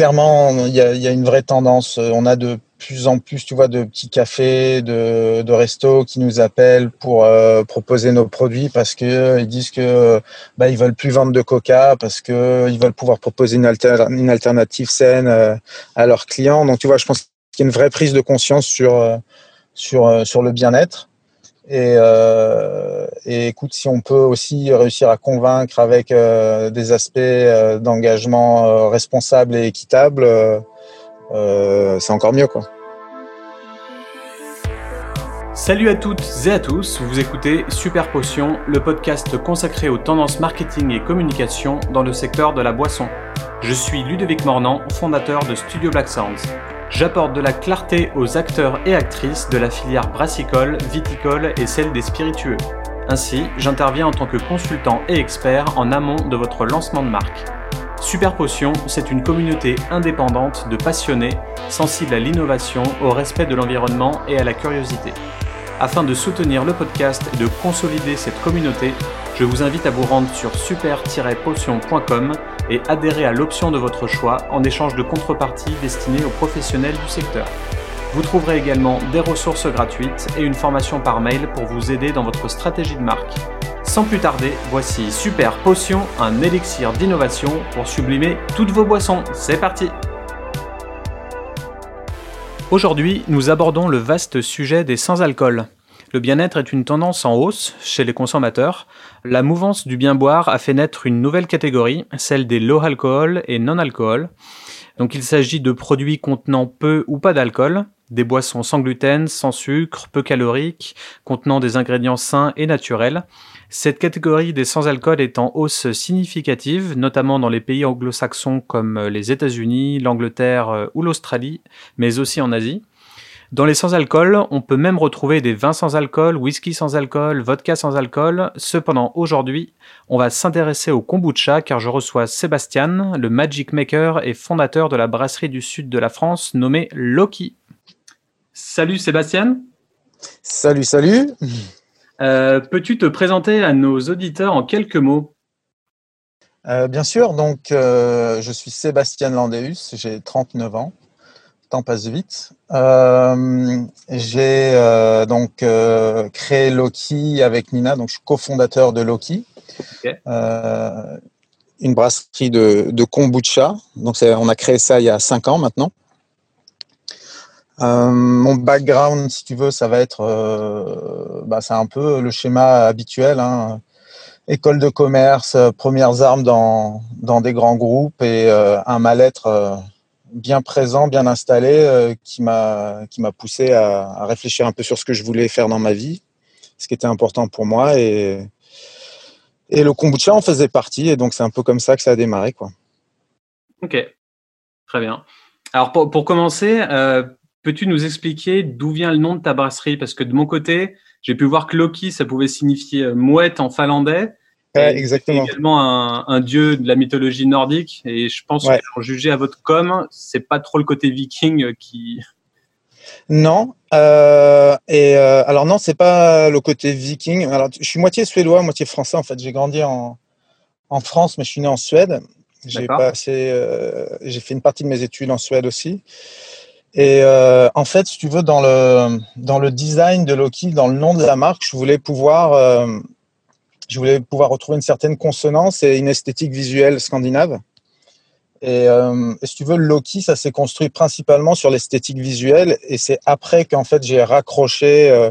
clairement, il y, a, une vraie tendance. On a de plus en plus, tu vois, de petits cafés, de, restos qui nous appellent pour euh, proposer nos produits parce que ils disent que bah, ils veulent plus vendre de Coca parce que ils veulent pouvoir proposer une, alter, une alternative saine euh, à leurs clients. Donc, tu vois, je pense qu'il y a une vraie prise de conscience sur euh, le bien-être. Et, euh, et, écoute, si on peut aussi réussir à convaincre avec euh, des aspects d'engagement responsable et équitable, euh, c'est encore mieux quoi. Salut à toutes et à tous, vous écoutez Super Potion, le podcast consacré aux tendances marketing et communication dans le secteur de la boisson. Je suis Ludovic Mornan, fondateur de Studio Black Sounds. J'apporte de la clarté aux acteurs et actrices de la filière brassicole, viticole et celle des spiritueux. Ainsi, j'interviens en tant que consultant et expert en amont de votre lancement de marque. Super Potion, c'est une communauté indépendante de passionnés, sensibles à l'innovation, au respect de l'environnement et à la curiosité. Afin de soutenir le podcast et de consolider cette communauté, je vous invite à vous rendre sur super-potion.com et adhérer à l'option de votre choix en échange de contreparties destinées aux professionnels du secteur. Vous trouverez également des ressources gratuites et une formation par mail pour vous aider dans votre stratégie de marque. Sans plus tarder, voici Super Potion, un élixir d'innovation pour sublimer toutes vos boissons. C'est parti Aujourd'hui, nous abordons le vaste sujet des sans-alcool. Le bien-être est une tendance en hausse chez les consommateurs. La mouvance du bien boire a fait naître une nouvelle catégorie, celle des low alcool et non-alcool. Donc il s'agit de produits contenant peu ou pas d'alcool, des boissons sans gluten, sans sucre, peu caloriques, contenant des ingrédients sains et naturels. Cette catégorie des sans-alcool est en hausse significative, notamment dans les pays anglo-saxons comme les États-Unis, l'Angleterre euh, ou l'Australie, mais aussi en Asie. Dans les sans-alcool, on peut même retrouver des vins sans alcool, whisky sans alcool, vodka sans alcool. Cependant, aujourd'hui, on va s'intéresser au kombucha car je reçois Sébastien, le Magic Maker et fondateur de la brasserie du sud de la France nommée Loki. Salut Sébastien. Salut, salut. Euh, peux-tu te présenter à nos auditeurs en quelques mots? Euh, Bien sûr, donc euh, je suis Sébastien Landéus, j'ai 39 ans, temps passe vite. j'ai donc créé Loki avec Nina, donc je suis cofondateur de Loki. une brasserie de, de kombucha. Donc, on a créé ça il y a 5 ans maintenant. Euh, mon background, si tu veux, ça va être, euh, bah, c'est un peu le schéma habituel. Hein. École de commerce, euh, premières armes dans, dans des grands groupes et un mal-être bien présent, bien installé, qui m'a qui m'a poussé à, à, réfléchir un peu sur ce que je voulais faire dans ma vie, ce qui était important pour moi et et le kombucha en faisait partie et donc c'est un peu comme ça que ça a démarré quoi. Ok, très bien. Alors pour, pour commencer, euh, Peux-tu nous expliquer d'où vient le nom de ta brasserie? Parce que de mon côté, j'ai pu voir que Loki, ça pouvait signifier euh, mouette en finlandais. Ouais, exactement. également un, un, dieu de la mythologie nordique. Et je pense ouais. qu'en juger à votre com, c'est pas trop le côté viking qui. Non. Euh, et euh, alors non, c'est pas le côté viking. Alors je suis moitié suédois, moitié français. En fait, j'ai grandi en, en France, mais je suis né en Suède. J'ai passé, euh, j'ai fait une partie de mes études en Suède aussi. Et euh, en fait, si tu veux, dans le, dans le design de Loki, dans le nom de la marque, je voulais pouvoir, euh, je voulais pouvoir retrouver une certaine consonance et une esthétique visuelle scandinave. Et, euh, et si tu veux, Loki, ça s'est construit principalement sur l'esthétique visuelle. Et c'est après qu'en fait, j'ai raccroché euh,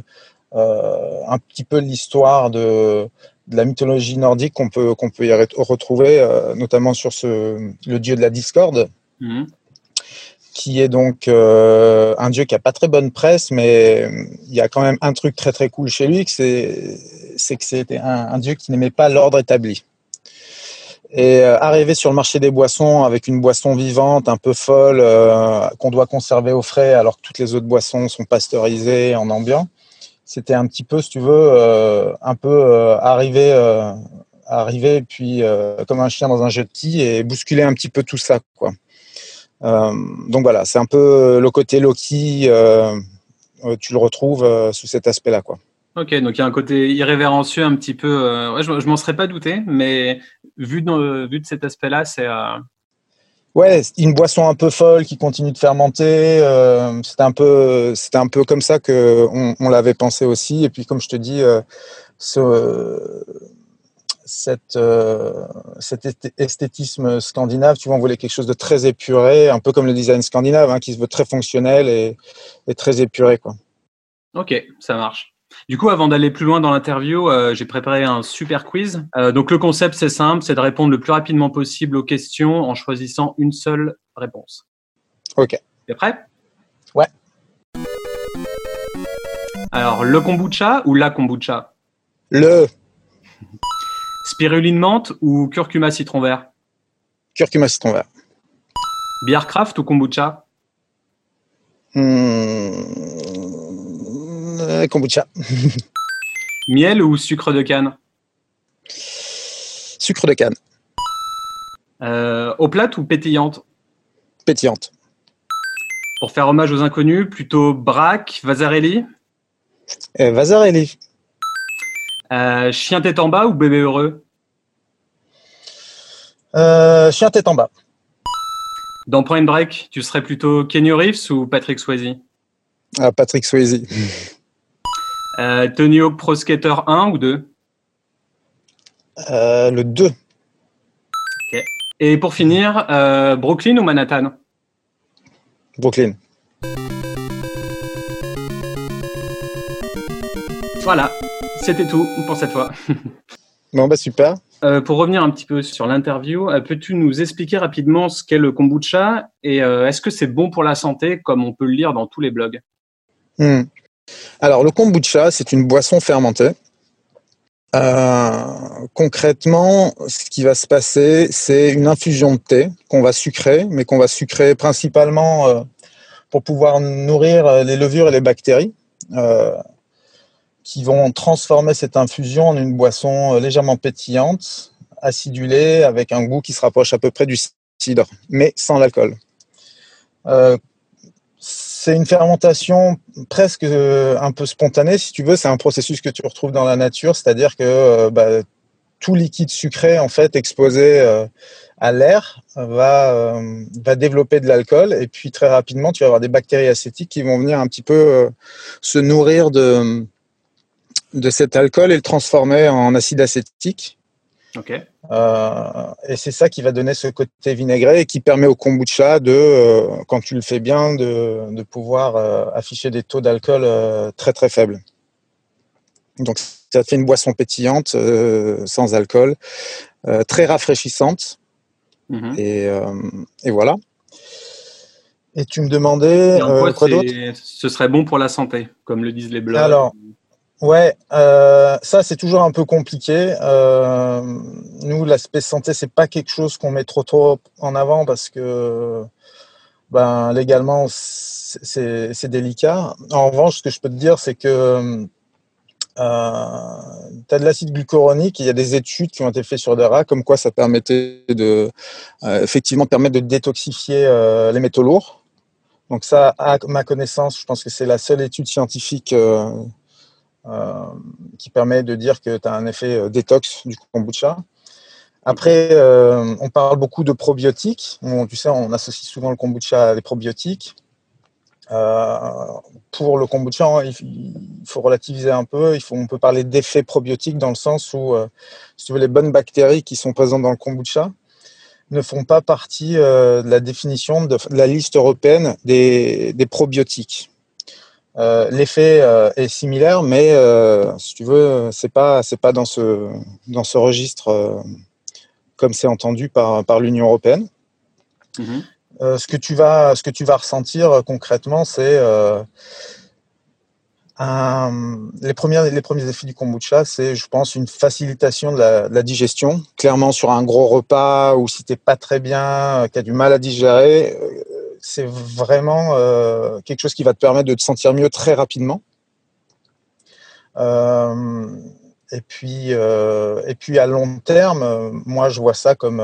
euh, un petit peu l'histoire de, la mythologie nordique qu'on peut, qu'on peut y retrouver, notamment sur le dieu de la discorde. Mmh qui est donc euh, un dieu qui a pas très bonne presse, mais il y a quand même un truc très très cool chez lui, c'est que c'était un, dieu qui n'aimait pas l'ordre établi. Et euh, arriver sur le marché des boissons avec une boisson vivante, un peu folle, euh, qu'on doit conserver au frais, alors que toutes les autres boissons sont pasteurisées en ambiant, c'était un petit peu, si tu veux, euh, un peu arriver, arriver puis comme un chien dans un jetis et bousculer un petit peu tout ça, quoi. Euh, donc voilà, c'est un peu le côté Loki, euh, euh, tu le retrouves sous cet aspect-là. quoi. Ok, donc il y a un côté irrévérencieux un petit peu. Ouais, je, je m'en serais pas douté, mais vu de, vu de cet aspect-là, c'est Ouais, une boisson un peu folle qui continue de fermenter. Euh, c'était un peu, c'était un peu comme ça que on, l'avait pensé aussi. Et puis, comme je te dis, euh, ce, cette, euh, cet esthétisme scandinave, tu vois, on voulait quelque chose de très épuré, un peu comme le design scandinave, hein, qui se veut très fonctionnel et, et très épuré, quoi. Ok, ça marche. Du coup, avant d'aller plus loin dans l'interview, euh, j'ai préparé un super quiz. Euh, donc, le concept, c'est simple, c'est de répondre le plus rapidement possible aux questions en choisissant une seule réponse. Ok. T'es prêt? Ouais. Alors, le kombucha ou la kombucha? Le. Spiruline menthe ou curcuma citron vert? Curcuma citron vert. Bière craft ou kombucha? Hmm. Euh, kombucha. Miel ou sucre de canne? Sucre de canne. Euh, eau plate ou pétillante? Pétillante. Pour faire hommage aux inconnus, plutôt Braque, Vasarelli euh, Vasarelli. Euh, chien tête en bas ou bébé heureux? Chien tête en bas. Dans Point Break, tu serais plutôt Kenny Reeves ou Patrick Swayze? Ah, Patrick Swayze. Euh, Tony Hawk Pro Skater 1 ou 2 euh, Le 2. Et pour finir, euh, Brooklyn ou Manhattan? Brooklyn. Voilà, c'était tout pour cette fois. bon, bah super. Pour revenir un petit peu sur l'interview, peux-tu nous expliquer rapidement ce qu'est le kombucha et est-ce que c'est bon pour la santé comme on peut le lire dans tous les blogs? Hmm. Alors, le kombucha, c'est une boisson fermentée. Euh, concrètement, ce qui va se passer, c'est une infusion de thé qu'on va sucrer, mais qu'on va sucrer principalement euh, pour pouvoir nourrir euh, les levures et les bactéries, qui vont transformer cette infusion en une boisson légèrement pétillante, acidulée, avec un goût qui se rapproche à peu près du cidre, mais sans l'alcool c'est une fermentation presque euh, un peu spontanée, si tu veux. C'est un processus que tu retrouves dans la nature, c'est-à-dire que euh, bah, tout liquide sucré, en fait, exposé euh, à l'air, va, va développer de l'alcool. Et puis, très rapidement, tu vas avoir des bactéries acétiques qui vont venir un petit peu se nourrir de, de cet alcool et le transformer en acide acétique. Euh, et c'est ça qui va donner ce côté vinaigré et qui permet au kombucha de, euh, quand tu le fais bien, de, de pouvoir euh, afficher des taux d'alcool très très faibles. Donc ça fait une boisson pétillante, sans alcool, très rafraîchissante. Mhm. Et, et, voilà. Et tu me demandais quoi d'autre? Ce serait bon pour la santé, comme le disent les blogs. Alors, Ouais, euh, ça c'est toujours un peu compliqué. Euh, nous, l'aspect santé, c'est pas quelque chose qu'on met trop trop en avant parce que ben, légalement c'est délicat. En revanche, ce que je peux te dire, c'est que euh, tu as de l'acide glucuronique, il y a des études qui ont été faites sur des rats, comme quoi ça permettait de euh, effectivement permettre de détoxifier les métaux lourds. Donc ça, à ma connaissance, je pense que c'est la seule étude scientifique qui permet de dire que tu as un effet euh, détox du kombucha. Après, euh, on parle beaucoup de probiotiques. tu sais, on associe souvent le kombucha à des probiotiques. pour le kombucha, hein, il, faut relativiser un peu. Il faut, on peut parler d'effets probiotiques dans le sens où, si tu veux, les bonnes bactéries qui sont présentes dans le kombucha ne font pas partie de la définition de, la liste européenne des probiotiques. Euh, l'effet euh, est similaire, mais euh, si tu veux, c'est pas c'est pas dans ce dans ce registre comme c'est entendu par par l'Union européenne. Mhm. ce que tu vas ce que tu vas ressentir concrètement, c'est les, premiers, les premiers effets du kombucha, c'est, je pense, une facilitation de la, digestion. Clairement, sur un gros repas ou si tu n'es pas très bien, qui a du mal à digérer, c'est vraiment euh, quelque chose qui va te permettre de te sentir mieux très rapidement. Euh, et, puis, euh, et puis à long terme, moi je vois ça comme,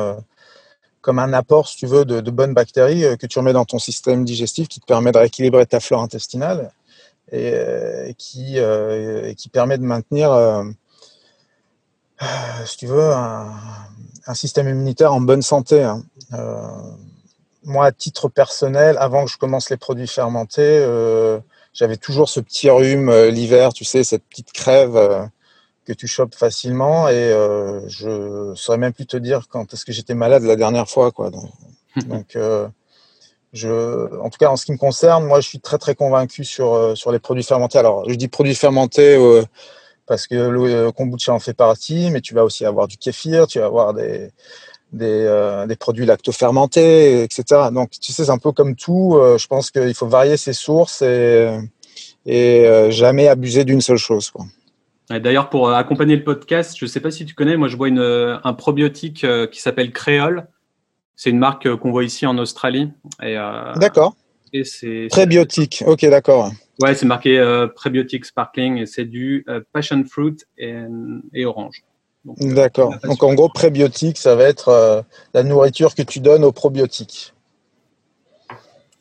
un apport, si tu veux, de, bonnes bactéries que tu remets dans ton système digestif qui te permet de rééquilibrer ta flore intestinale et, qui, qui permet de maintenir, si tu veux, un, système immunitaire en bonne santé. Hein. Moi, à titre personnel, avant que je commence les produits fermentés, j'avais toujours ce petit rhume l'hiver, tu sais, cette petite crève que tu chopes facilement. Et je saurais même plus te dire quand est-ce que j'étais malade la dernière fois. Quoi. Donc, je, en tout cas, en ce qui me concerne, moi, je suis très, très convaincu sur, sur les produits fermentés. Alors, je dis produits fermentés parce que le kombucha en fait partie, mais tu vas aussi avoir du kéfir, tu vas avoir des, des, euh, des produits lactofermentés, etc. Donc, tu sais, c'est un peu comme tout. Euh, je pense qu'il faut varier ses sources et, et euh, jamais abuser d'une seule chose. D'ailleurs, pour accompagner le podcast, je ne sais pas si tu connais, moi je vois une, un probiotique qui s'appelle Créole. C'est une marque qu'on voit ici en Australie. d'accord. Prébiotique, ok, d'accord. Ouais, c'est marqué prébiotique sparkling et c'est du passion fruit et, orange. Euh, D'accord. Donc en gros, prébiotique, ça va être euh, la nourriture que tu donnes aux probiotiques.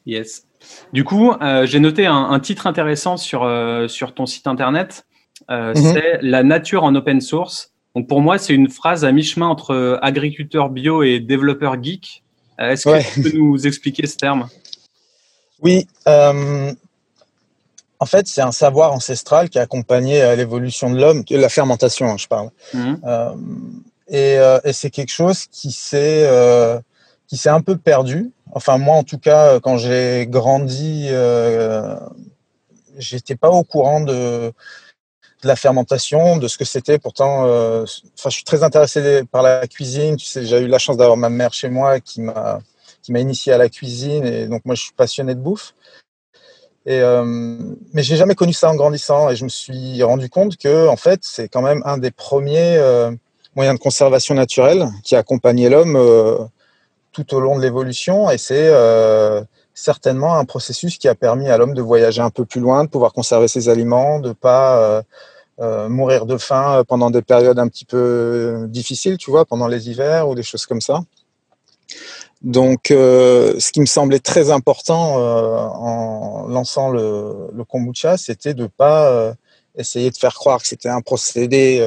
Yes. Du coup, j'ai noté un, titre intéressant sur, sur ton site internet. Mhm. C'est La nature en open source. Donc pour moi, c'est une phrase à mi-chemin entre agriculteur bio et développeur geek. Est-ce que tu peux nous expliquer ce terme? Oui. En fait, c'est un savoir ancestral qui a accompagné euh, l'évolution de l'homme, la fermentation, hein, je parle. Mmh. Euh, euh, et, c'est quelque chose qui s'est qui s'est un peu perdu. Enfin, moi, en tout cas, quand j'ai grandi, j'étais pas au courant de, la fermentation, de ce que c'était. Pourtant, enfin, je suis très intéressé par la cuisine. Tu sais, j'ai eu la chance d'avoir ma mère chez moi qui m'a qui m'a initié à la cuisine et donc moi je suis passionné de bouffe. Et, euh, mais j'ai jamais connu ça en grandissant et je me suis rendu compte que en fait c'est quand même un des premiers euh, moyens de conservation naturelle qui a accompagné l'homme euh, tout au long de l'évolution et c'est euh, certainement un processus qui a permis à l'homme de voyager un peu plus loin, de pouvoir conserver ses aliments, de pas mourir de faim pendant des périodes un petit peu difficiles, tu vois, pendant les hivers ou des choses comme ça. Donc, euh, ce qui me semblait très important euh, en lançant le, kombucha, c'était de pas euh, essayer de faire croire que c'était un procédé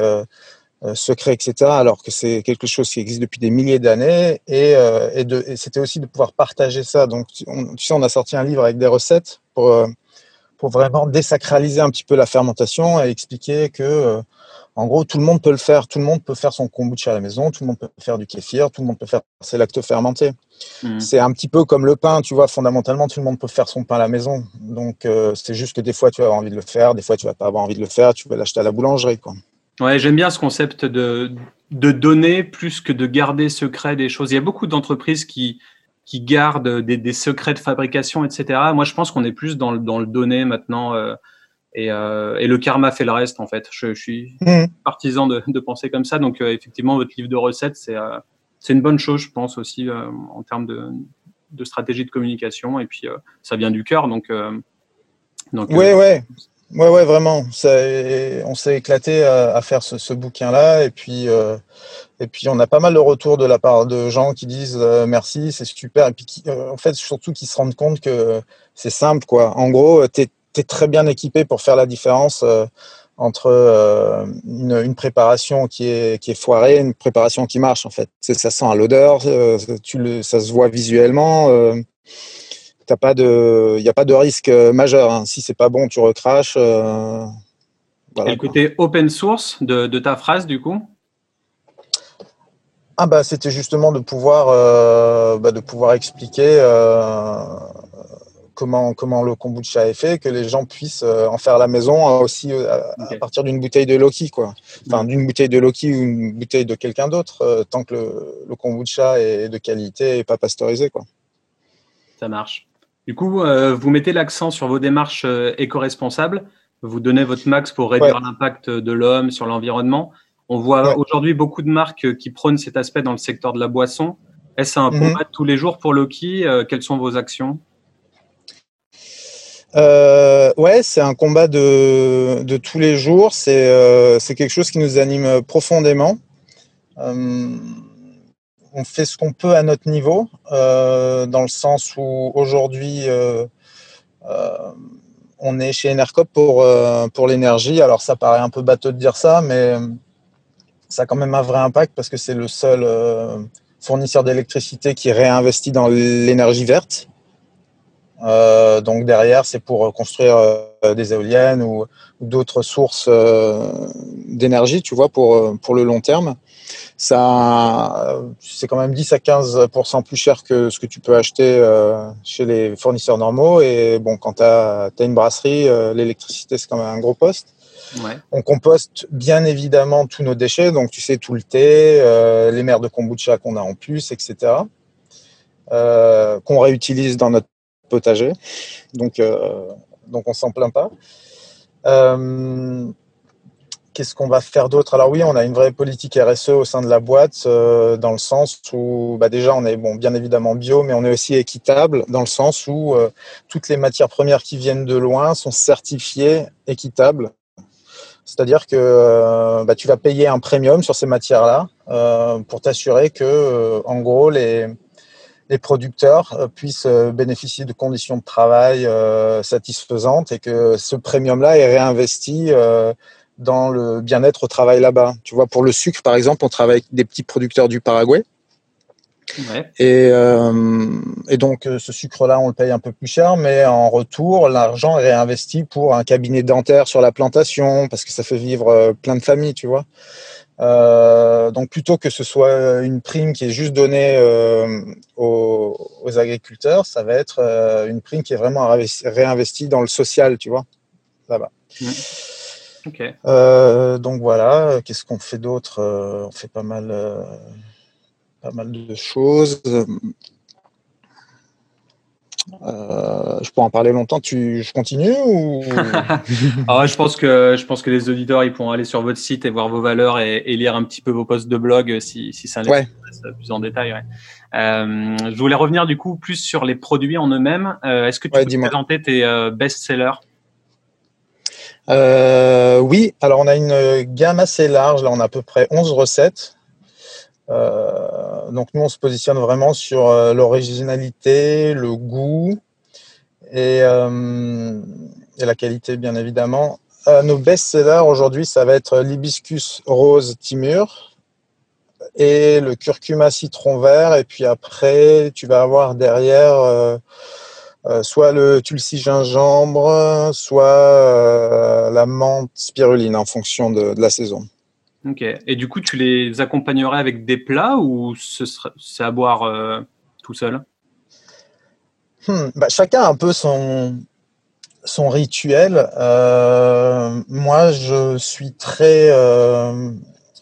secret, etc., alors que c'est quelque chose qui existe depuis des milliers d'années. Et, c'était aussi de pouvoir partager ça. Donc, on, tu sais, on a sorti un livre avec des recettes pour, pour vraiment désacraliser un petit peu la fermentation et expliquer que en gros, tout le monde peut le faire. Tout le monde peut faire son kombucha à la maison. Tout le monde peut faire du kéfir. Tout le monde peut faire ses lactofermentés. Mmh. C'est un petit peu comme le pain, tu vois. Fondamentalement, tout le monde peut faire son pain à la maison. Donc, euh, c'est juste que des fois, tu vas avoir envie de le faire. Des fois, tu vas pas avoir envie de le faire. Tu vas l'acheter à la boulangerie, quoi. Ouais, j'aime bien ce concept de, de donner plus que de garder secret des choses. Il y a beaucoup d'entreprises qui, qui gardent des, secrets de fabrication, etc. Moi, je pense qu'on est plus dans le, dans le donner maintenant. Euh, euh, et, le karma fait le reste, en fait. Je, suis mmh. partisan de, penser comme ça. Donc, euh, effectivement, votre livre de recettes, c'est euh, une bonne chose, je pense, aussi, en termes de, de, stratégie de communication. Et puis, ça vient du cœur. Donc, donc ouais, ouais. Ouais, ouais, vraiment. on s'est éclaté à, faire ce, bouquin-là. Et puis, et puis, on a pas mal de retours de la part de gens qui disent merci, c'est super. Et puis, en fait, surtout qui se rendent compte que c'est simple, quoi. En gros, tu es très bien équipé pour faire la différence euh, entre euh, une, préparation qui est, qui est foirée et une préparation qui marche en fait. Ça sent à l'odeur, euh, ça se voit visuellement. Il n'y a pas de risque majeur. Hein. Si c'est pas bon, tu recraches. Voilà, et le côté open source de, de, ta phrase du coup? Ah bah c'était justement de pouvoir bah, de pouvoir expliquer comment, comment le kombucha est fait, que les gens puissent euh, en faire à la maison euh, aussi euh, à, partir d'une bouteille de Loki, quoi. Enfin, d'une bouteille de Loki ou une bouteille de quelqu'un d'autre, tant que le, kombucha est de qualité et pas pasteurisé, quoi. Ça marche. Du coup, vous mettez l'accent sur vos démarches éco-responsables. Vous donnez votre max pour réduire l'impact de l'homme sur l'environnement. On voit aujourd'hui beaucoup de marques qui prônent cet aspect dans le secteur de la boisson. Est-ce un mhm. combat tous les jours pour Loki Quelles sont vos actions? Euh, ouais, c'est un combat de, de, tous les jours. C'est euh, quelque chose qui nous anime profondément. Euh, on fait ce qu'on peut à notre niveau, euh, dans le sens où aujourd'hui, on est chez Enercop pour, pour l'énergie. Alors, ça paraît un peu bateau de dire ça, mais ça a quand même un vrai impact parce que c'est le seul fournisseur d'électricité qui réinvestit dans l'énergie verte. Euh, donc derrière, c'est pour construire euh, des éoliennes ou, d'autres sources euh, d'énergie, tu vois, pour, pour le long terme. Ça, c'est quand même 10 à 15% plus cher que ce que tu peux acheter chez les fournisseurs normaux. Et bon, quand tu as, une brasserie, l'électricité, c'est quand même un gros poste. Ouais. On composte bien évidemment tous nos déchets, donc tu sais, tout le thé, les mers de kombucha qu'on a en plus, etc. qu'on réutilise dans notre potager. Donc, euh, donc on s'en plaint pas. Euh, qu'est-ce qu'on va faire d'autre? Alors oui, on a une vraie politique RSE au sein de la boîte, euh, dans le sens où bah déjà on est bon, bien évidemment bio, mais on est aussi équitable dans le sens où toutes les matières premières qui viennent de loin sont certifiées équitables. C'est-à-dire que bah, tu vas payer un premium sur ces matières-là pour t'assurer que, en gros, les, les producteurs euh, puissent euh, bénéficier de conditions de travail euh, satisfaisantes et que ce premium-là est réinvesti dans le bien-être au travail là-bas. Tu vois, pour le sucre, par exemple, on travaille avec des petits producteurs du Paraguay. Ouais. Et, et, donc, ce sucre-là, on le paye un peu plus cher, mais en retour, l'argent est réinvesti pour un cabinet dentaire sur la plantation, parce que ça fait vivre plein de familles, tu vois. Euh, donc plutôt que ce soit une prime qui est juste donnée euh, aux, agriculteurs, ça va être euh, une prime qui est vraiment réinvestie dans le social, tu vois, là-bas. Mmh. donc voilà, qu'est-ce qu'on fait d'autre On fait pas mal, pas mal de choses. Euh, je peux en parler longtemps. Tu, je continue ou? Ah Je pense que je pense que les auditeurs ils pourront aller sur votre site et voir vos valeurs et, lire un petit peu vos posts de blog si, si ça les plus en détail. Euh, je voulais revenir du coup plus sur les produits en eux-mêmes. Euh, est-ce que tu peux présenter tes best-sellers? Oui. Alors on a une gamme assez large. Là on a à peu près 11 recettes. Euh, donc nous, on se positionne vraiment sur euh, l'originalité, le goût et, euh, et, la qualité, bien évidemment. nos best-sellers aujourd'hui, ça va être l'hibiscus rose timur et le curcuma citron vert. Et puis après, tu vas avoir derrière soit le tulsi gingembre, soit la menthe spiruline en fonction de la saison. Ok. Et du coup, tu les accompagnerais avec des plats ou c'est à boire euh, tout seul? Hmm, bah, Chacun a un peu son, son rituel. Euh, moi, je suis très, euh,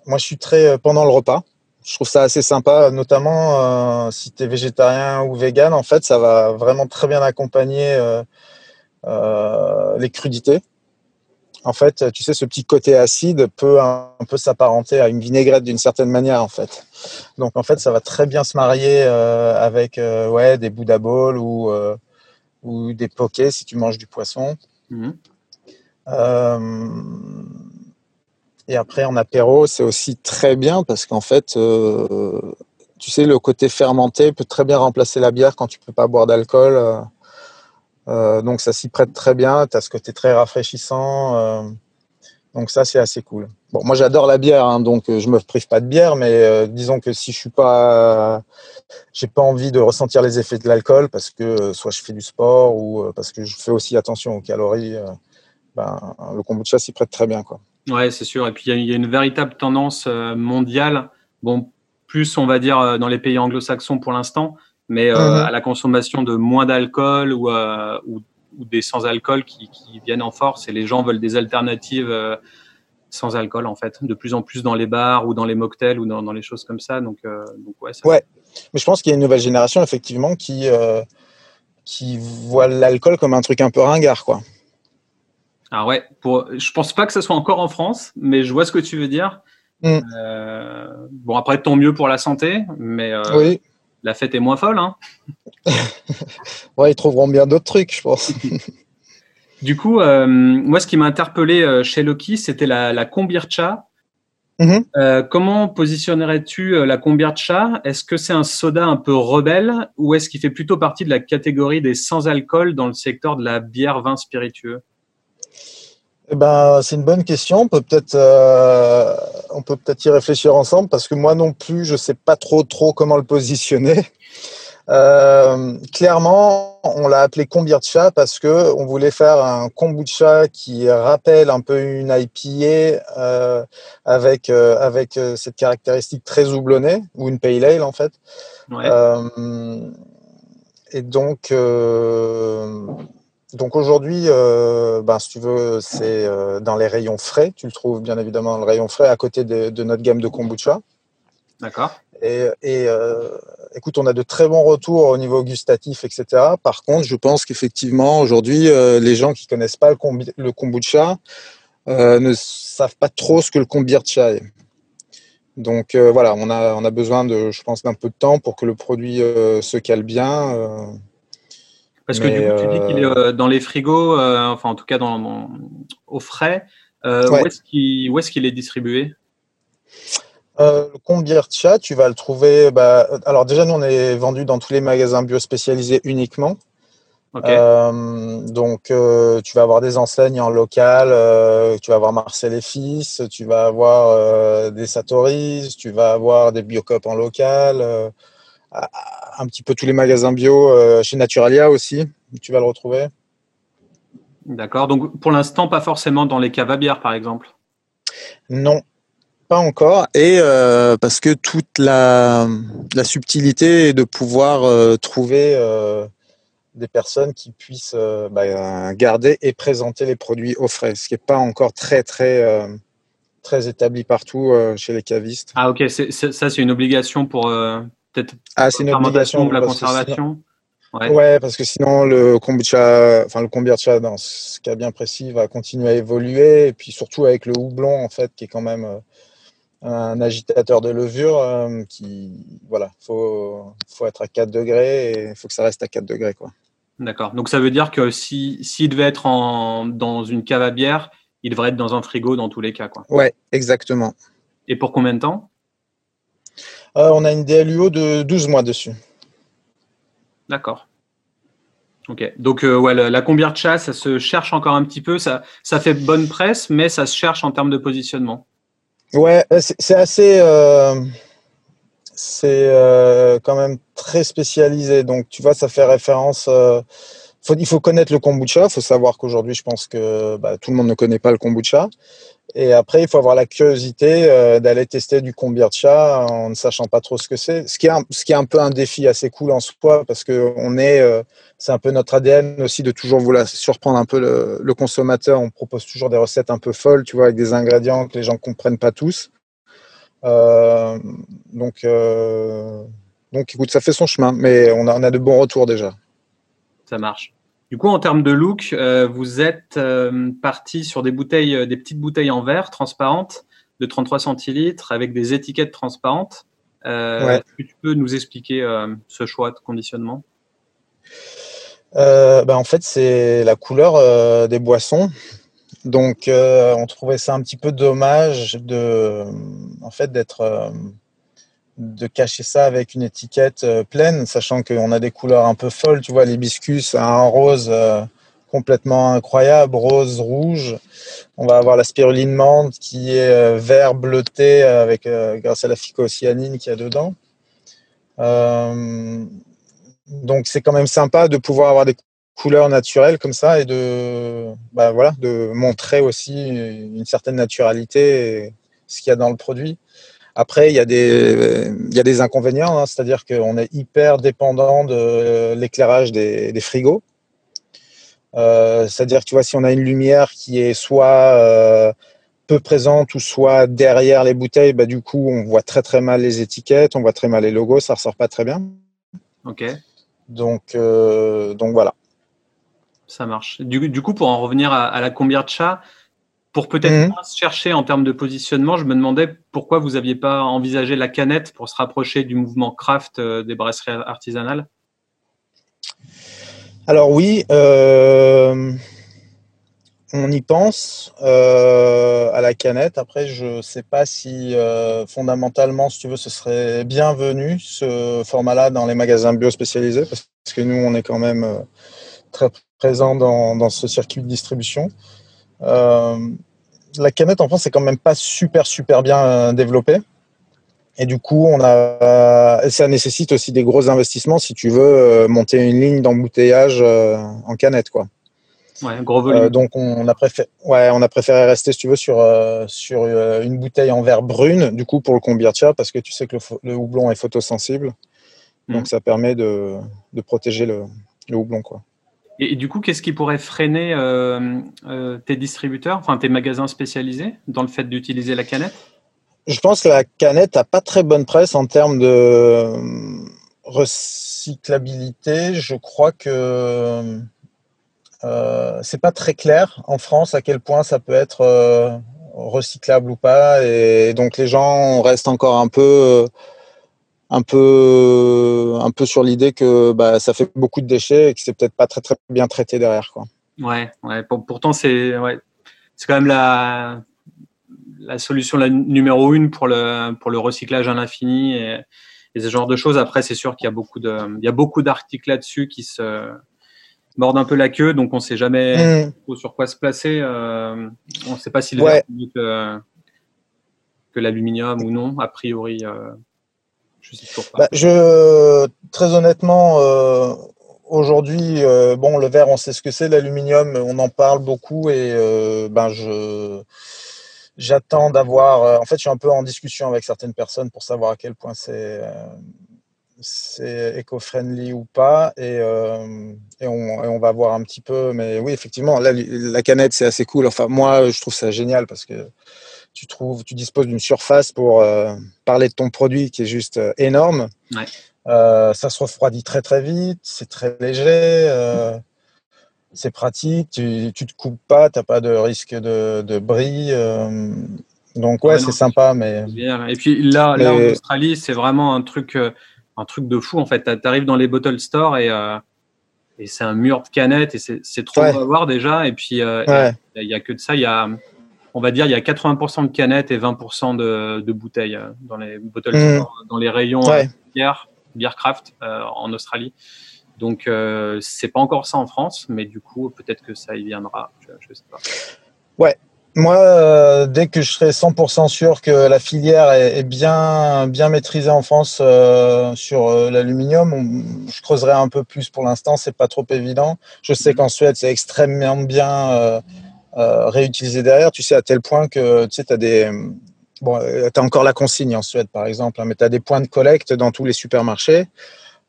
moi, je suis très pendant le repas. Je trouve ça assez sympa, notamment si tu es végétarien ou vegan. En fait, ça va vraiment très bien accompagner les crudités en fait, tu sais, ce petit côté acide peut un, peu s'apparenter à une vinaigrette d'une certaine manière, en fait. Donc, en fait, ça va très bien se marier euh, avec euh, ouais, des Buddha ou, euh, ou des pokés si tu manges du poisson. Mhm. et après, en apéro, c'est aussi très bien parce qu'en fait, tu sais, le côté fermenté peut très bien remplacer la bière quand tu peux pas boire d'alcool. Euh, donc ça s'y prête très bien, tu as ce côté très rafraîchissant. Euh, donc ça, c'est assez cool. Bon, moi j'adore la bière, hein, donc euh, je me prive pas de bière, mais disons que si je suis pas, j'ai pas envie de ressentir les effets de l'alcool parce que soit je fais du sport ou parce que je fais aussi attention aux calories, ben, le kombucha s'y prête très bien, quoi. Ouais, c'est sûr. Et puis il y, a une véritable tendance mondiale. Bon, plus on va dire dans les pays anglo-saxons pour l'instant, mais euh, mhm. à la consommation de moins d'alcool ou, euh, ou, ou, des sans-alcool qui, qui, viennent en force et les gens veulent des alternatives euh, sans alcool en fait, de plus en plus dans les bars ou dans les mocktails ou dans, dans les choses comme ça. Donc, donc ouais, ça ouais. Mais je pense qu'il y a une nouvelle génération effectivement qui qui voit l'alcool comme un truc un peu ringard quoi. Ah ouais, pour, je pense pas que ce soit encore en France, mais je vois ce que tu veux dire. Mm. bon après tant mieux pour la santé, mais oui la fête est moins folle. Hein ouais, ils trouveront bien d'autres trucs, je pense. du coup, euh, moi, ce qui m'a interpellé euh, chez Loki, c'était la, la Kombircha. Mm-hmm. Euh, comment positionnerais-tu la Kombircha Est-ce que c'est un soda un peu rebelle ou est-ce qu'il fait plutôt partie de la catégorie des sans-alcool dans le secteur de la bière vin spiritueux? Eh ben, c'est une bonne question. On peut peut-être, euh, on peut peut-être y réfléchir ensemble parce que moi non plus, je sais pas trop trop comment le positionner. Euh, clairement, on l'a appelé kombucha parce que on voulait faire un kombucha qui rappelle un peu une IPA euh, avec avec cette caractéristique très houblonnée ou une pale ale en fait. Ouais. Et donc donc aujourd'hui, ben, si tu veux, c'est dans les rayons frais. Tu le trouves bien évidemment dans le rayon frais à côté de, de notre gamme de kombucha. D'accord. Et, et euh, écoute, on a de très bons retours au niveau gustatif, etc. Par contre, je pense qu'effectivement, aujourd'hui, euh, les gens qui connaissent pas le, le kombucha euh, ne savent pas trop ce que le kombucha est. Donc euh, voilà, on a, on a besoin de, je pense, d'un peu de temps pour que le produit euh, se cale bien. Euh. Parce que Mais, du coup, tu dis qu'il est dans les frigos, enfin en tout cas dans, dans au frais. Ouais. Où est-ce qu'il est, qu est, distribué? Euh, le tu vas le trouver. Bah, alors déjà, nous on est vendu dans tous les magasins bio spécialisés uniquement. Okay. Euh, donc, euh, tu vas avoir des enseignes en local. Euh, tu vas avoir Marcel et Fils. Tu vas avoir euh, des Satoris. Tu vas avoir des Biocop en local. Euh, un petit peu tous les magasins bio chez Naturalia aussi. Tu vas le retrouver. D'accord. Donc, pour l'instant, pas forcément dans les caves à bière, par exemple? Non, pas encore, et euh, parce que toute la, la, subtilité est de pouvoir euh, trouver euh, des personnes qui puissent euh, bah, garder et présenter les produits au frais, ce qui n'est pas encore très très euh, très établi partout euh, chez les cavistes. Ah ok, c'est, ça c'est une obligation pour peut-être ah, c'est une obligation de la conservation. Ouais. ouais. parce que sinon le kombucha, enfin le kombucha dans ce cas bien précis va continuer à évoluer et puis surtout avec le houblon en fait qui est quand même un agitateur de levure euh, qui, voilà, faut, faut être à 4 degrés et il faut que ça reste à 4 degrés, quoi. D'accord. Donc ça veut dire que si s'il devait être en, dans une cave à bière, il devrait être dans un frigo dans tous les cas, quoi. Ouais, exactement. Et pour combien de temps? Euh, On a une DLUO de 12 mois dessus. D'accord. Ok. Donc euh, ouais, la, la kombucha, ça se cherche encore un petit peu. Ça, ça fait bonne presse, mais ça se cherche en termes de positionnement. Ouais, euh, c'est assez. Euh, c'est quand même très spécialisé. Donc, tu vois, ça fait référence. Il faut connaître le kombucha. Il faut savoir qu'aujourd'hui, je pense que bah, tout le monde ne connaît pas le kombucha. Et après, il faut avoir la curiosité euh, d'aller tester du kombucha en ne sachant pas trop ce que c'est. Ce qui est un, peu un défi assez cool en soi parce que on est, euh, c'est un peu notre ADN aussi de toujours vouloir surprendre un peu le, consommateur. On propose toujours des recettes un peu folles, tu vois, avec des ingrédients que les gens comprennent pas tous. Euh, donc, écoute, ça fait son chemin, mais on a de bons retours déjà. Ça marche. Du coup, en termes de look, euh, vous êtes euh, parti sur des bouteilles, euh, des petites bouteilles en verre transparentes de 33 centilitres avec des étiquettes transparentes. Ouais. Est-ce que tu peux nous expliquer ce choix de conditionnement? Ben, En fait, c'est la couleur des boissons. Donc, on trouvait ça un petit peu dommage de, en fait, d'être de cacher ça avec une étiquette euh, pleine, sachant qu'on a des couleurs un peu folles, tu vois, l'hibiscus a un rose euh, complètement incroyable, rose, rouge. On va avoir la spiruline menthe qui est euh, vert bleuté avec grâce à la phycocyanine qu'il y a dedans. donc c'est quand même sympa de pouvoir avoir des couleurs naturelles comme ça et de bah, voilà de montrer aussi une certaine naturalité ce qu'il y a dans le produit. Après, il y a des, il y a des inconvénients, hein, c'est-à-dire qu'on est hyper dépendant de l'éclairage des, des, frigos. Euh, c'est-à-dire, tu vois, si on a une lumière qui est soit euh, peu présente ou soit derrière les bouteilles, bah, du coup, on voit très très mal les étiquettes, on voit très mal les logos, ça ressort pas très bien. Ok. Donc, euh, donc voilà. Ça marche. Du, du, coup, pour en revenir à, à la kombucha, pour peut-être mmh. chercher en termes de positionnement, je me demandais pourquoi vous n'aviez pas envisagé la canette pour se rapprocher du mouvement craft euh, des brasseries artisanales Alors oui, euh, on y pense euh, à la canette. Après, je ne sais pas si euh, fondamentalement, si tu veux, ce serait bienvenu ce format-là dans les magasins bio spécialisés parce que nous, on est quand même très présent dans, dans ce circuit de distribution. La canette en France, c'est quand même pas super, super bien développé. Et du coup, on a, ça nécessite aussi des gros investissements si tu veux monter une ligne d'embouteillage en canette, quoi. Ouais, gros volume. Euh, donc on a préféré, ouais, on a préféré rester, si tu veux, sur euh, sur euh, une bouteille en verre brune, du coup pour le kombucha, parce que tu sais que le, houblon est photosensible, donc mm. ça permet de, de protéger le, le, houblon, quoi. Et, du coup, qu'est-ce qui pourrait freiner tes distributeurs, enfin tes magasins spécialisés, dans le fait d'utiliser la canette? Je pense que la canette a pas très bonne presse en termes de recyclabilité. Je crois que euh, c'est pas très clair en France à quel point ça peut être euh, recyclable ou pas, et donc les gens restent encore un peu, un peu, un peu sur l'idée que bah, ça fait beaucoup de déchets et que c'est peut-être pas très très bien traité derrière, quoi. Ouais, ouais. pourtant c'est, ouais, quand même la, la solution la numéro une pour le, pour le recyclage à l'infini et, et, ce genre de choses. Après, c'est sûr qu'il y a beaucoup de, il y a beaucoup d'articles là-dessus qui se, mordent un peu la queue, donc on ne sait jamais mm. sur quoi se placer. Euh, on ne sait pas si le ouais. mieux que, que l'aluminium ou non, a priori. Euh, Bah, je, très honnêtement, euh, aujourd'hui, bon, le verre, on sait ce que c'est, l'aluminium, on en parle beaucoup et ben je j'attends d'avoir. en fait, je suis un peu en discussion avec certaines personnes pour savoir à quel point c'est c'est éco-friendly ou pas et, euh, et, on, va voir un petit peu mais oui effectivement la canette c'est assez cool enfin moi je trouve ça génial parce que tu trouves tu disposes d'une surface pour euh, parler de ton produit qui est juste euh, énorme ça se refroidit très très vite c'est très léger c'est pratique tu, tu te coupes pas t'as pas de risque de, de bris donc ouais, c'est sympa mais et puis là, là en Australie c'est vraiment un truc un truc de fou en fait. Tu arrives dans les bottle stores et, euh, et c'est un mur de canettes et c'est trop beau à voir déjà. Et puis euh, il n'y a que de ça. Il y a, on va dire, il y a 80% de canettes et 20% de, de, bouteilles euh, dans les mm. dans les rayons bière, bière craft en Australie. Donc c'est pas encore ça en France, mais du coup peut-être que ça y viendra. Je, je sais pas. Ouais, moi, euh, dès que je serai 100% sûr que la filière est, bien, bien maîtrisée en France euh, sur euh, l'aluminium, je creuserai un peu plus pour l'instant. C'est pas trop évident. Je sais qu'en Suède, c'est extrêmement bien réutilisé derrière. Tu sais, à tel point que tu sais, as des. Bon, tu as encore la consigne en Suède, par exemple, hein, mais tu as des points de collecte dans tous les supermarchés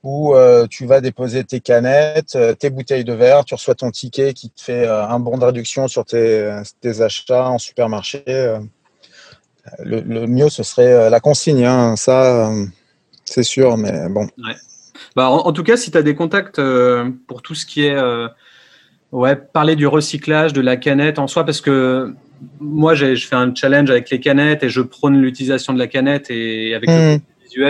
où euh, tu vas déposer tes canettes, euh, tes bouteilles de verre, tu reçois ton ticket qui te fait euh, un bon de réduction sur tes, achats en supermarché. Le, mieux, ce serait la consigne, hein. ça, c'est sûr, mais bon. Bah, en, tout cas, si tu as des contacts pour tout ce qui est ouais, parler du recyclage, de la canette en soi, parce que moi, je fais un challenge avec les canettes et je prône l'utilisation de la canette et avec le mmh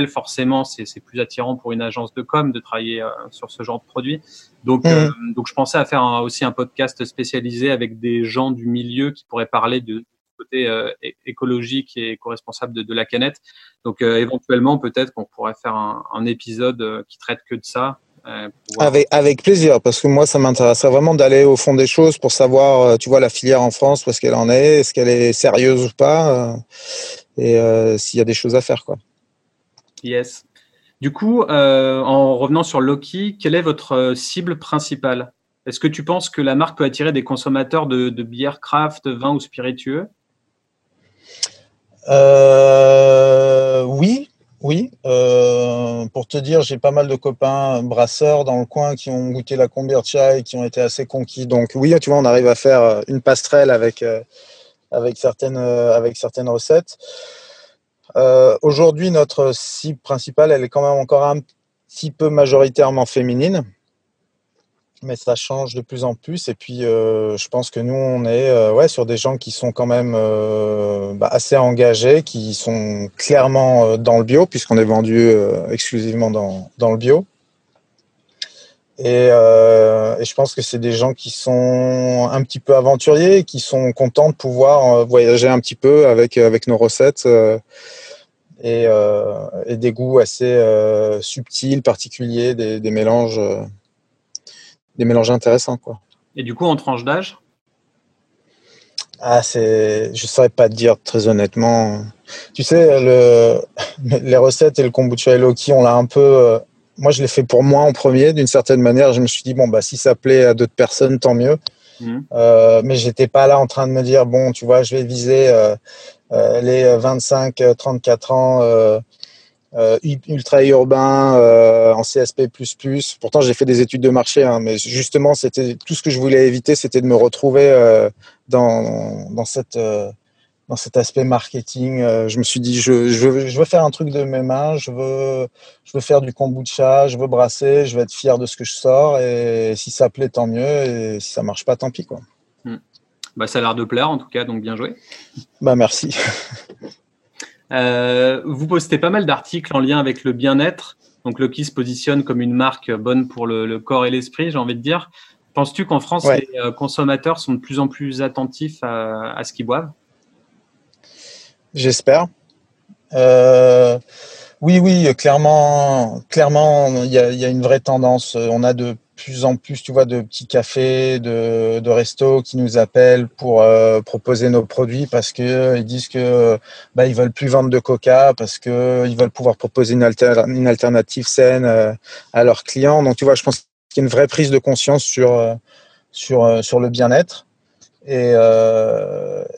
forcément, c'est plus attirant pour une agence de com de travailler euh, sur ce genre de produit. Donc, mm. euh, donc je pensais à faire aussi un podcast spécialisé avec des gens du milieu qui pourraient parler de côté euh, écologique et éco-responsable de, la canette. Donc, éventuellement, peut-être qu'on pourrait faire un, épisode qui traite que de ça. Avec, avec plaisir, parce que moi, ça m'intéresserait vraiment d'aller au fond des choses pour savoir, tu vois, la filière en France, où est-ce qu'elle en est, est-ce qu'elle est sérieuse ou pas, et s'il y a des choses à faire, quoi. Yes. Du coup, euh, en revenant sur Loki, quelle est votre euh, cible principale? Est-ce que tu penses que la marque peut attirer des consommateurs de, bière craft, vin ou spiritueux? Euh, Oui, oui. pour te dire, j'ai pas mal de copains brasseurs dans le coin qui ont goûté la kombucha et qui ont été assez conquis. Donc oui, tu vois, on arrive à faire une passerelle avec, avec, certaines, recettes. Euh, aujourd'hui, notre cible principale, elle est quand même encore un petit peu majoritairement féminine, mais ça change de plus en plus. Et puis, euh, je pense que nous, on est euh, ouais, sur des gens qui sont quand même bah, assez engagés, qui sont clairement dans le bio, puisqu'on est vendu exclusivement dans, dans, le bio. Et, je pense que c'est des gens qui sont un petit peu aventuriers, qui sont contents de pouvoir voyager un petit peu avec, avec nos recettes euh, et, des goûts assez euh, subtils, particuliers, des, mélanges, euh, des mélanges intéressants. Quoi. Et du coup, en tranche d'âge? Ah, c'est, je saurais pas te dire très honnêtement. Tu sais, le, les recettes et le kombucha et Loki, on l'a un peu. Euh, moi, je l'ai fait pour moi en premier, d'une certaine manière. Je me suis dit bon, bah si ça plaît à d'autres personnes, tant mieux. Mmh. Euh, mais j'étais pas là en train de me dire bon, tu vois, je vais viser euh, euh les 25-34 ans euh, ultra urbain euh, en CSP++. Pourtant, j'ai fait des études de marché, hein, mais justement, c'était tout ce que je voulais éviter, c'était de me retrouver euh, dans, dans cette dans cet aspect marketing. je me suis dit, je, je, veux, faire un truc de mes mains, je veux, je veux faire du kombucha, je veux brasser, je veux être fier de ce que je sors, et si ça plaît, tant mieux, et si ça marche pas, tant pis. Quoi. Hmm. Bah, ça a l'air de plaire, en tout cas, donc bien joué. Bah, merci. Euh, vous postez pas mal d'articles en lien avec le bien-être. Donc Loki se positionne comme une marque bonne pour le, corps et l'esprit, j'ai envie de dire. Penses-tu qu'en France, les euh, consommateurs sont de plus en plus attentifs à, ce qu'ils boivent? J'espère. Euh, oui, oui, clairement, clairement, il y, y a, une vraie tendance. On a de plus en plus, tu vois, de petits cafés, de, de restos qui nous appellent pour euh, proposer nos produits parce que euh, ils disent que bah, ils veulent plus vendre de Coca parce que ils veulent pouvoir proposer une, alternative saine euh, à leurs clients. Donc, tu vois, je pense qu'il y a une vraie prise de conscience sur sur sur le bien-être. Et,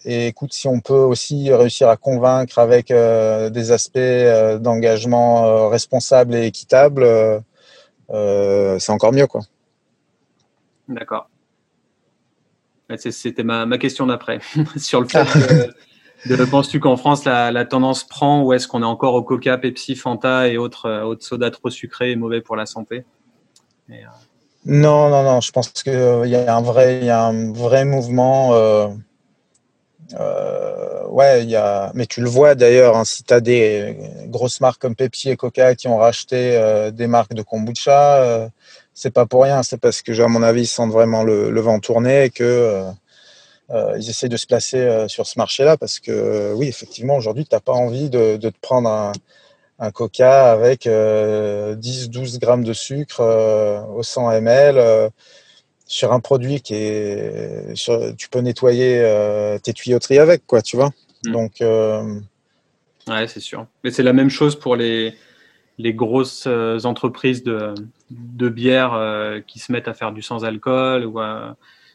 et écoute, si on peut aussi réussir à convaincre avec des aspects d'engagement responsable et équitable euh, c'est encore mieux. quoi. D'accord. C'était ma, question d'après. Sur le fait de, penses-tu qu'en France, la, tendance prend ou est-ce qu'on est encore au Coca, Pepsi, Fanta et autres, euh, autres sodas trop sucrés et mauvais pour la santé? Euh, Non, non, non. Je pense qu'il y, y a un vrai mouvement. Ouais, il y a... mais tu le vois d'ailleurs, hein, si tu as des grosses marques comme Pepsi et Coca qui ont racheté des marques de kombucha, c'est pas pour rien. C'est parce que, à mon avis, ils sentent vraiment le, vent tourner et que euh, euh, ils essaient de se placer euh, sur ce marché-là. Parce que, oui, effectivement, aujourd'hui, tu n'as pas envie de, te prendre un, coca avec 10-12 grammes de sucre au 100 ml sur un produit qui est. tu peux nettoyer tes tuyauteries avec, quoi, tu vois. Mmh. Donc. ouais, c'est sûr. Mais c'est la même chose pour les les grosses euh, entreprises de, de bière euh, qui se mettent à faire du sans alcool. Ou,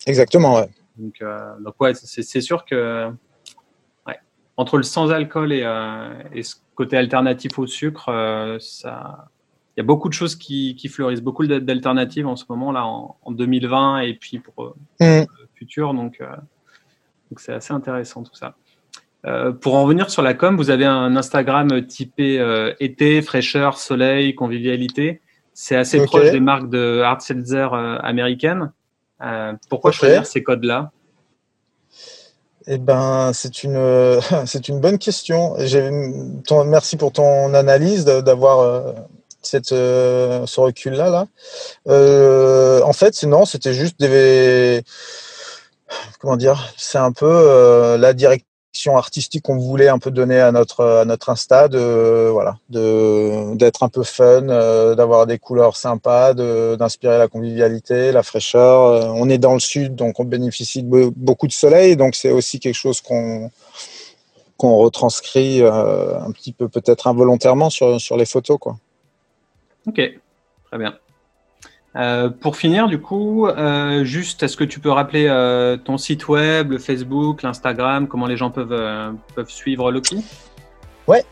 Exactement, ouais. Donc, euh, donc ouais, c'est sûr que ouais, entre le sans alcool et, et, ce côté alternatif au sucre, ça, il y a beaucoup de choses qui, qui fleurissent, beaucoup d'alternatives en ce moment là en, 2020 et puis pour, mmh. le futur. Donc, donc c'est assez intéressant tout ça. Euh, pour en revenir sur la com, vous avez un Instagram typé euh, été, fraîcheur, soleil, convivialité. C'est assez proche des marques de hard seltzer euh, américaines. pourquoi choisir ces codes-là? Eh ben, c'est une c'est une bonne question. Ton, merci pour ton analyse d'avoir cette ce recul là là. en fait, non, c'était juste des comment dire, c'est un peu la direction artistique qu'on voulait un peu donner à notre à notre Insta, voilà, d'être un peu fun, euh, d'avoir des couleurs sympas, d'inspirer la convivialité, la fraîcheur. Euh, on est dans le sud, donc on bénéficie de beaucoup de soleil, donc c'est aussi quelque chose qu'on qu'on retranscrit euh, un petit peu peut-être involontairement sur sur les photos, quoi. Ok, très bien. Euh, pour finir, du coup, euh, juste, est-ce que tu peux rappeler euh, ton site web, le Facebook, l'Instagram, comment les gens peuvent, peuvent suivre Loki? Ouais,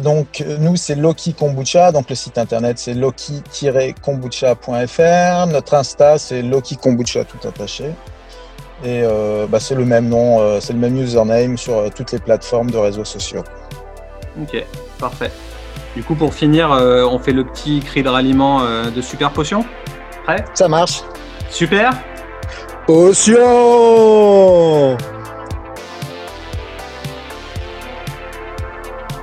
donc nous c'est Loki Kombucha, donc le site internet c'est loki-kombucha.fr, notre Insta c'est Loki Kombucha tout attaché, et bah, c'est le même nom, c'est le même username sur toutes les plateformes de réseaux sociaux. Ok, parfait. Du coup, pour finir, on fait le petit cri de ralliement de Super Potion ça marche. Super. Potion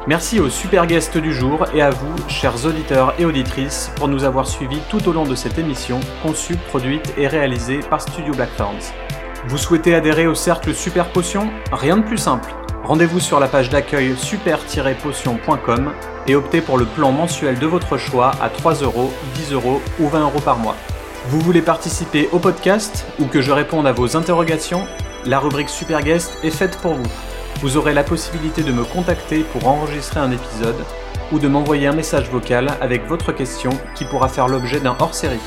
Merci aux super guests du jour et à vous, chers auditeurs et auditrices, pour nous avoir suivis tout au long de cette émission, conçue, produite et réalisée par Studio Blackthorns. Vous souhaitez adhérer au cercle Super Potion? Rien de plus simple. Rendez-vous sur la page d'accueil super-potion.com et optez pour le plan mensuel de votre choix à 3 euros, 10 euros ou 20 euros par mois. Vous voulez participer au podcast ou que je réponde à vos interrogations? La rubrique Super Guest est faite pour vous. Vous aurez la possibilité de me contacter pour enregistrer un épisode ou de m'envoyer un message vocal avec votre question qui pourra faire l'objet d'un hors-série.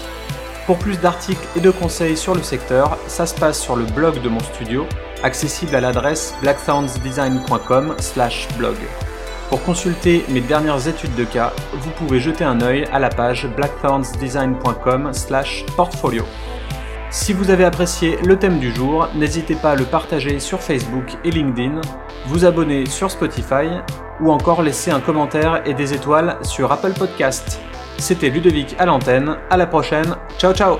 Pour plus d'articles et de conseils sur le secteur, ça se passe sur le blog de mon studio, accessible à l'adresse blackthornsdesign.com/blog. Pour consulter mes dernières études de cas, vous pouvez jeter un œil à la page blackthornsdesign.com/portfolio. Si vous avez apprécié le thème du jour, n'hésitez pas à le partager sur Facebook et LinkedIn, vous abonner sur Spotify ou encore laisser un commentaire et des étoiles sur Apple Podcast. C'était Ludovic à l'antenne, à la prochaine, ciao ciao